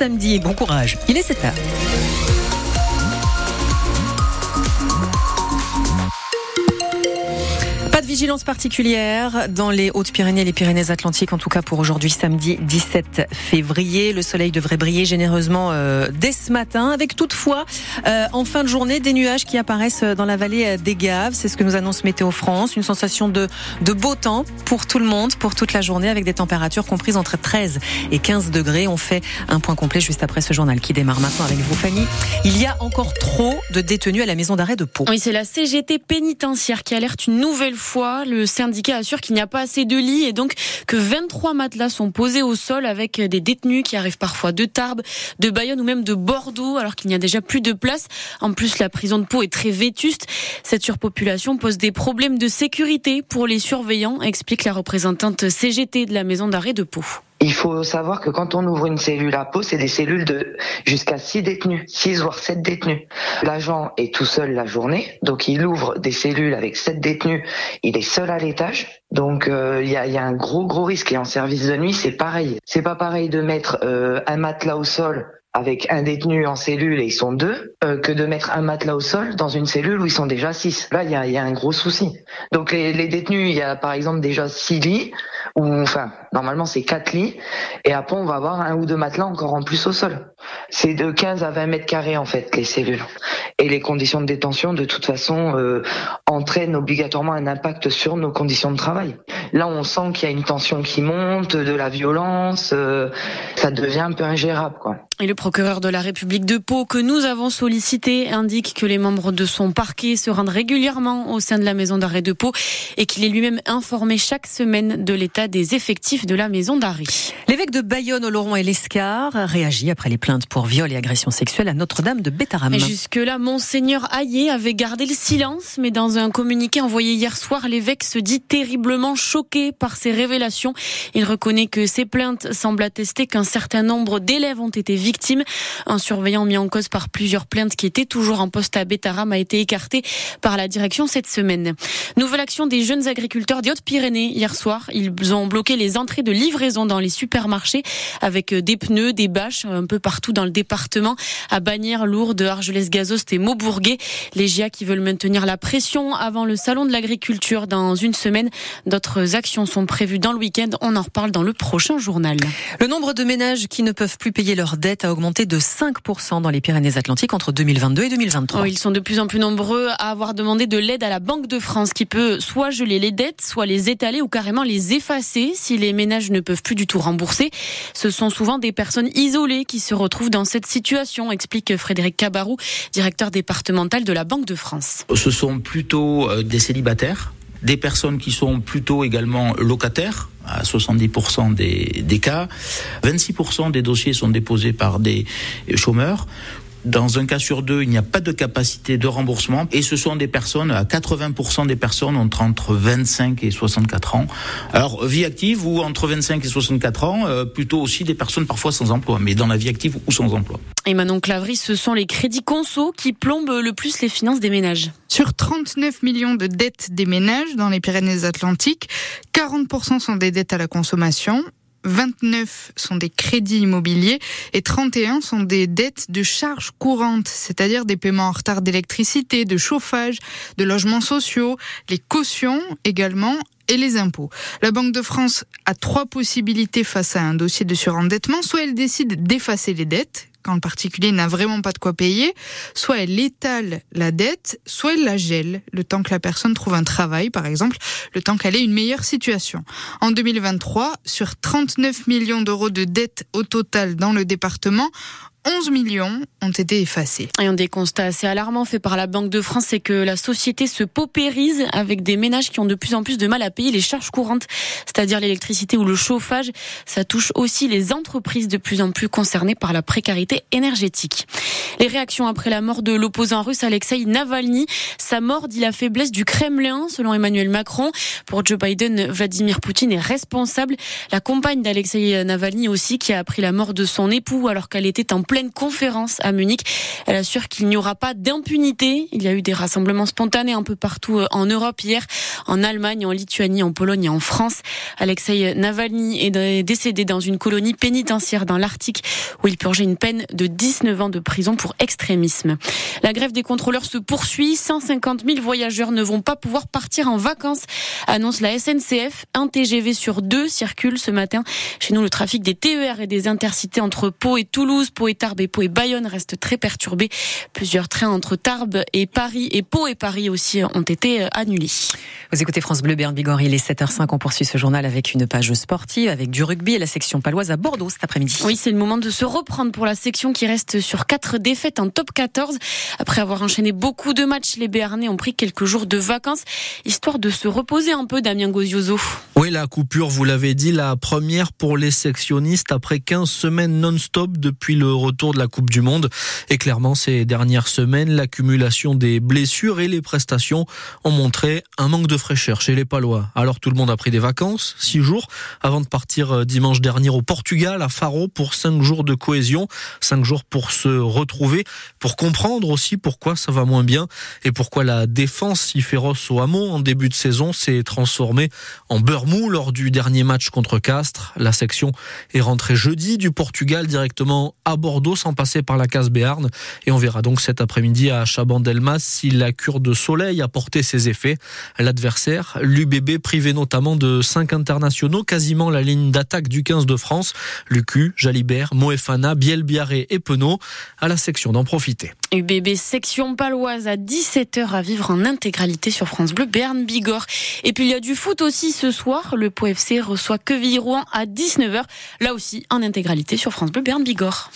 samedi bon courage. Il est 7 heures. vigilance particulière dans les Hautes-Pyrénées et les Pyrénées-Atlantiques, en tout cas pour aujourd'hui, samedi 17 février. Le soleil devrait briller généreusement euh, dès ce matin, avec toutefois, euh, en fin de journée, des nuages qui apparaissent dans la vallée des Gaves. C'est ce que nous annonce Météo France. Une sensation de, de beau temps pour tout le monde, pour toute la journée, avec des températures comprises entre 13 et 15 degrés. On fait un point complet juste après ce journal qui démarre maintenant avec vous, Fanny. Il y a encore trop de détenus à la maison d'arrêt de Pau. Oui, c'est la CGT pénitentiaire qui alerte une nouvelle fois le syndicat assure qu'il n'y a pas assez de lits et donc que 23 matelas sont posés au sol avec des détenus qui arrivent parfois de Tarbes, de Bayonne ou même de Bordeaux alors qu'il n'y a déjà plus de place. En plus, la prison de Pau est très vétuste. Cette surpopulation pose des problèmes de sécurité pour les surveillants, explique la représentante CGT de la maison d'arrêt de Pau. Il faut savoir que quand on ouvre une cellule à Pau, c'est des cellules de jusqu'à 6 détenus, 6 voire 7 détenus. L'agent est tout seul la journée, donc il ouvre des cellules avec 7 détenus, il est seul à l'étage. Donc euh, il y, a, y, a, un gros gros risque et en service de nuit, c'est pareil. C'est pas pareil de mettre euh, un matelas au sol avec un détenu en cellule et ils sont deux, euh, que de mettre un matelas au sol dans une cellule où ils sont déjà six. Là, il y a, y a, un gros souci. Donc les, les détenus, il y a par exemple déjà six lits, ou enfin normalement c'est quatre lits, et après on va avoir un ou deux matelas encore en plus au sol. C'est de 15 à 20 mètres carrés en fait les cellules. Et les conditions de détention de toute façon euh, entraînent obligatoirement un impact sur nos conditions de travail. Là on sent qu'il y a une tension qui monte, de la violence, euh, ça devient un peu ingérable quoi. Et le procureur de la République de Pau que nous avons sollicité indique que les membres de son parquet se rendent régulièrement au sein de la maison d'arrêt de Pau et qu'il est lui-même informé chaque semaine de l'état des effectifs de la maison d'arrêt. L'évêque de Bayonne, Oloron et l'Escar réagit après les plaintes pour viol et agression sexuelle à Notre-Dame de Bétarame. Jusque-là, Monseigneur Hayé avait gardé le silence, mais dans un communiqué envoyé hier soir, l'évêque se dit terriblement choqué par ces révélations. Il reconnaît que ces plaintes semblent attester qu'un certain nombre d'élèves ont été victimes victime. Un surveillant mis en cause par plusieurs plaintes qui étaient toujours en poste à Bétaram a été écarté par la direction cette semaine. Nouvelle action des jeunes agriculteurs des Hautes-Pyrénées hier soir. Ils ont bloqué les entrées de livraison dans les supermarchés avec des pneus, des bâches un peu partout dans le département à Bagnères, Lourdes, Argelès-Gazost et Maubourguet. Les GIA qui veulent maintenir la pression avant le salon de l'agriculture dans une semaine. D'autres actions sont prévues dans le week-end. On en reparle dans le prochain journal. Le nombre de ménages qui ne peuvent plus payer leurs dettes a augmenté de 5% dans les Pyrénées-Atlantiques entre 2022 et 2023. ils sont de plus en plus nombreux à avoir demandé de l'aide à la Banque de France qui peut soit geler les dettes, soit les étaler ou carrément les effacer si les ménages ne peuvent plus du tout rembourser. Ce sont souvent des personnes isolées qui se retrouvent dans cette situation, explique Frédéric Cabarou, directeur départemental de la Banque de France. Ce sont plutôt euh, des célibataires des personnes qui sont plutôt également locataires, à 70% des, cas. 26% des dossiers sont déposés par des chômeurs. Dans un cas sur deux, il n'y a pas de capacité de remboursement et ce sont des personnes, à 80% des personnes ont entre 25 et 64 ans. Alors, vie active ou entre 25 et 64 ans, euh, plutôt aussi des personnes parfois sans emploi, mais dans la vie active ou sans emploi. Et Manon Clavry, ce sont les crédits conso qui plombent le plus les finances des ménages. Sur 39 millions de dettes des ménages dans les Pyrénées-Atlantiques, 40% sont des dettes à la consommation 29 sont des crédits immobiliers et 31 sont des dettes de charges courantes, c'est-à-dire des paiements en retard d'électricité, de chauffage, de logements sociaux, les cautions également et les impôts. La Banque de France a trois possibilités face à un dossier de surendettement. Soit elle décide d'effacer les dettes, quand le particulier n'a vraiment pas de quoi payer, soit elle étale la dette, soit elle la gèle, le temps que la personne trouve un travail, par exemple, le temps qu'elle ait une meilleure situation. En 2023, sur 39 millions d'euros de dettes au total dans le département, 11 millions ont été effacés. Un des constats assez alarmants faits par la Banque de France, c'est que la société se paupérise avec des ménages qui ont de plus en plus de mal à payer les charges courantes, c'est-à-dire l'électricité ou le chauffage. Ça touche aussi les entreprises de plus en plus concernées par la précarité énergétique. Les réactions après la mort de l'opposant russe Alexei Navalny. Sa mort dit la faiblesse du Kremlin, selon Emmanuel Macron. Pour Joe Biden, Vladimir Poutine est responsable. La compagne d'Alexei Navalny aussi, qui a appris la mort de son époux alors qu'elle était en pleine conférence à Munich. Elle assure qu'il n'y aura pas d'impunité. Il y a eu des rassemblements spontanés un peu partout euh, en Europe hier, en Allemagne, en Lituanie, en Pologne et en France. Alexei Navalny est décédé dans une colonie pénitentiaire dans l'Arctique où il purgeait une peine de 19 ans de prison pour extrémisme. La grève des contrôleurs se poursuit. 150 000 voyageurs ne vont pas pouvoir partir en vacances, annonce la SNCF. Un TGV sur deux circule ce matin. Chez nous, le trafic des TER et des intercités entre Pau et Toulouse, Pau et Tarbes et Pau et Bayonne reste très perturbé. Plusieurs trains entre Tarbes et Paris et Pau et Paris aussi ont été annulés. Vous écoutez France Bleu Berne Bigorre, il est 7h05. On poursuit ce journal avec une page sportive, avec du rugby et la section paloise à Bordeaux cet après-midi. Oui, c'est le moment de se reprendre pour la section qui reste sur quatre défaites en top 14. Après avoir enchaîné beaucoup de matchs, les Béarnais ont pris quelques jours de vacances, histoire de se reposer un peu, Damien Gozioso. Oui, la coupure, vous l'avez dit, la première pour les sectionnistes après 15 semaines non-stop depuis le retour de la Coupe du Monde. Et clairement, ces dernières semaines, l'accumulation des blessures et les prestations ont montré un manque de fraîcheur chez les Palois. Alors tout le monde a pris des vacances, six jours, avant de partir euh, dimanche dernier au Portugal, à Faro, pour cinq jours de cohésion, cinq jours pour se retrouver, pour comprendre aussi pourquoi ça va moins bien et pourquoi la défense si féroce au hameau en début de saison s'est transformée en beurre mou lors du dernier match contre Castres. La section est rentrée jeudi du Portugal directement à Bordeaux sans passer par la case Béarn et on verra donc cet après-midi à Chabandelmas si la cure de soleil a porté ses effets. L'adversaire, l'UBB, privé notamment de cinq internationaux, quasiment la ligne d'attaque du 15 de France, Lucu, Jalibert, Moefana, Bielbiaré et Penaud, à la section d'en profiter. UBB section paloise à 17h à vivre en intégralité sur France Bleu Berne Bigorre. Et puis il y a du foot aussi ce soir. Le POFC reçoit Quevilly-Rouen à 19h. Là aussi en intégralité sur France Bleu Berne Bigorre.